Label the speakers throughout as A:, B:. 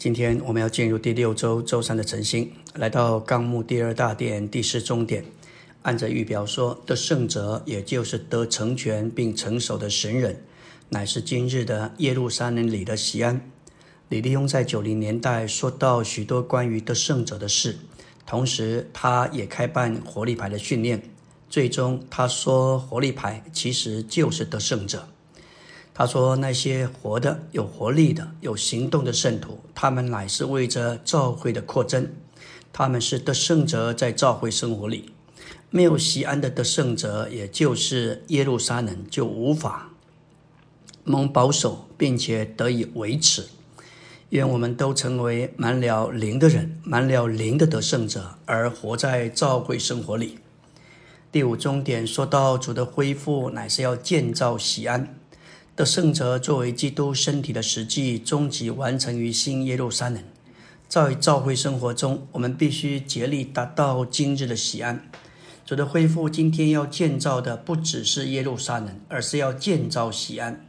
A: 今天我们要进入第六周周三的晨星，来到纲目第二大殿第四终点。按着预表说，得胜者，也就是得成全并成熟的神人，乃是今日的耶路撒冷里的西安。李立庸在九零年代说到许多关于得胜者的事，同时他也开办活力牌的训练。最终他说，活力牌其实就是得胜者。他说：“那些活的、有活力的、有行动的圣徒，他们乃是为着教会的扩增。他们是得胜者，在教会生活里，没有西安的得胜者，也就是耶路撒冷，就无法蒙保守，并且得以维持。愿我们都成为满了灵的人，满了灵的得胜者，而活在教会生活里。”第五终点说到主的恢复，乃是要建造西安。的圣者作为基督身体的实际终极完成于新耶路撒冷，在教会生活中，我们必须竭力达到今日的喜安。主的恢复今天要建造的不只是耶路撒冷，而是要建造喜安。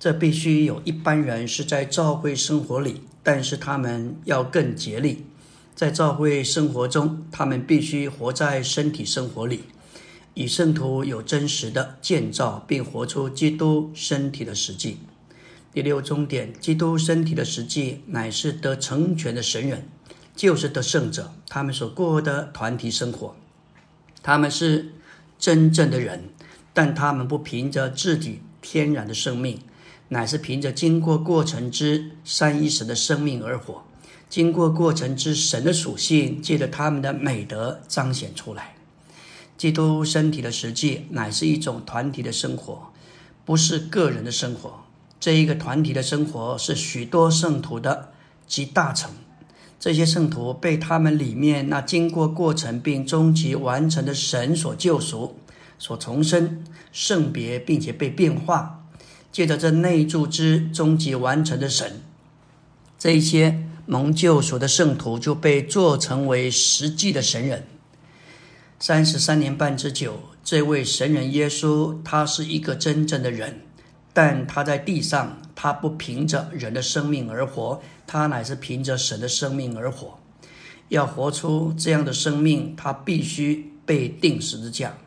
A: 这必须有一般人是在教会生活里，但是他们要更竭力，在教会生活中，他们必须活在身体生活里。以圣徒有真实的建造，并活出基督身体的实际。第六终点，基督身体的实际乃是得成全的神人，就是得胜者。他们所过的团体生活，他们是真正的人，但他们不凭着自己天然的生命，乃是凭着经过过程之三一神的生命而活。经过过程之神的属性，借着他们的美德彰显出来。基督身体的实际乃是一种团体的生活，不是个人的生活。这一个团体的生活是许多圣徒的集大成。这些圣徒被他们里面那经过过程并终极完成的神所救赎、所重生、圣别，并且被变化。借着这内住之终极完成的神，这一些蒙救赎的圣徒就被做成为实际的神人。三十三年半之久，这位神人耶稣，他是一个真正的人，但他在地上，他不凭着人的生命而活，他乃是凭着神的生命而活。要活出这样的生命，他必须被钉十字架。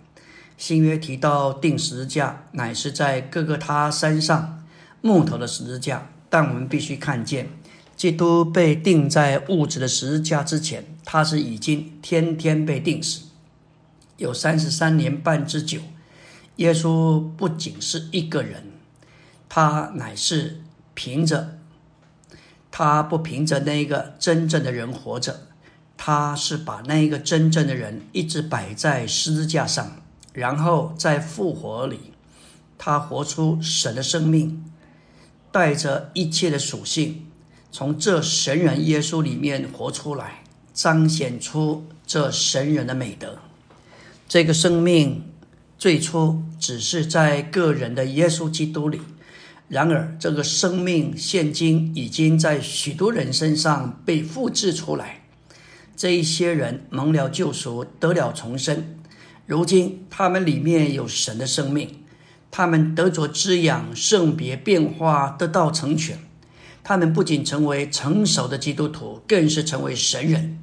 A: 新约提到钉十字架，乃是在各个他山上木头的十字架，但我们必须看见，基督被钉在物质的十字架之前，他是已经天天被钉死。有三十三年半之久，耶稣不仅是一个人，他乃是凭着，他不凭着那一个真正的人活着，他是把那一个真正的人一直摆在十字架上，然后在复活里，他活出神的生命，带着一切的属性，从这神人耶稣里面活出来，彰显出这神人的美德。这个生命最初只是在个人的耶稣基督里，然而这个生命现今已经在许多人身上被复制出来。这一些人蒙了救赎，得了重生，如今他们里面有神的生命，他们得着滋养、圣别、变化，得到成全。他们不仅成为成熟的基督徒，更是成为神人。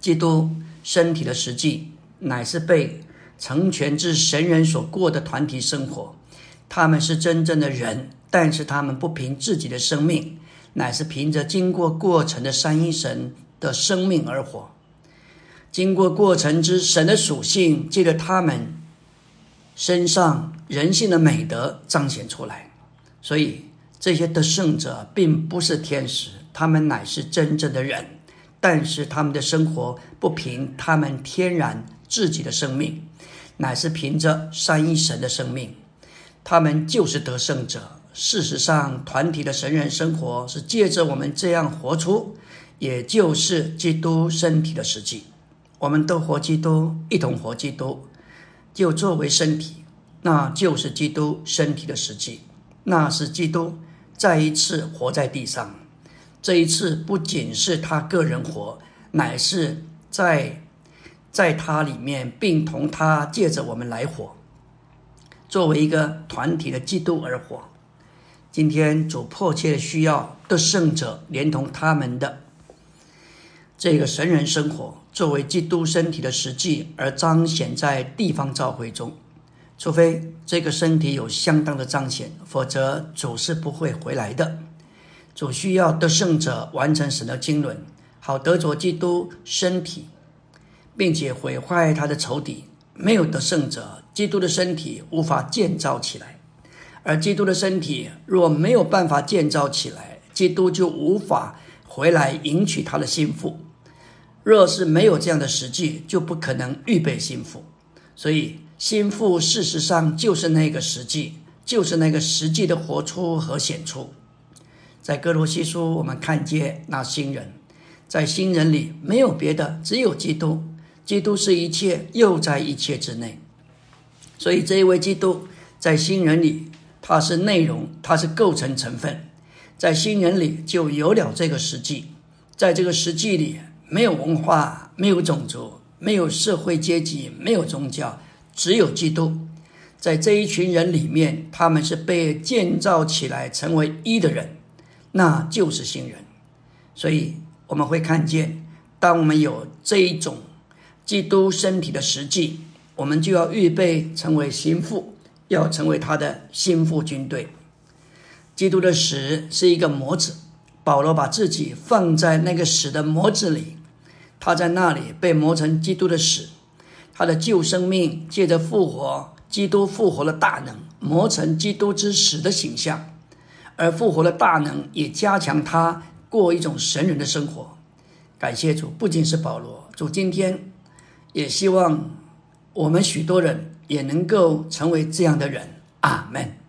A: 基督身体的实际。乃是被成全之神人所过的团体生活，他们是真正的人，但是他们不凭自己的生命，乃是凭着经过过程的三一神的生命而活。经过过程之神的属性，借着他们身上人性的美德彰显出来。所以这些得胜者并不是天使，他们乃是真正的人，但是他们的生活不凭他们天然。自己的生命，乃是凭着三一神的生命，他们就是得胜者。事实上，团体的神人生活是借着我们这样活出，也就是基督身体的实际。我们都活基督，一同活基督，就作为身体，那就是基督身体的实际。那是基督再一次活在地上。这一次不仅是他个人活，乃是在。在他里面，并同他借着我们来活，作为一个团体的基督而活。今天主迫切需要得胜者，连同他们的这个神人生活，作为基督身体的实际而彰显在地方召会中。除非这个身体有相当的彰显，否则主是不会回来的。主需要得胜者完成神的经纶，好得着基督身体，并且毁坏他的仇敌。没有得胜者，基督的身体无法建造起来。而基督的身体若没有办法建造起来，基督就无法回来迎娶他的心腹。若是没有这样的实际，就不可能预备心腹。所以。心腹事实上就是那个实际，就是那个实际的活出和显出。在哥罗西书，我们看见那新人，在新人里没有别的，只有基督。基督是一切，又在一切之内。所以这一位基督在新人里，他是内容，他是构成成分。在新人里就有了这个实际，在这个实际里没有文化，没有种族，没有社会阶级，没有宗教。只有基督，在这一群人里面，他们是被建造起来成为一的人，那就是新人。所以我们会看见，当我们有这一种基督身体的实际，我们就要预备成为心腹，要成为他的心腹军队。基督的死是一个模子，保罗把自己放在那个死的模子里，他在那里被磨成基督的死。他的旧生命借着复活，基督复活的大能磨成基督之死的形象，而复活的大能也加强他过一种神人的生活。感谢主，不仅是保罗，主今天也希望我们许多人也能够成为这样的人。阿门。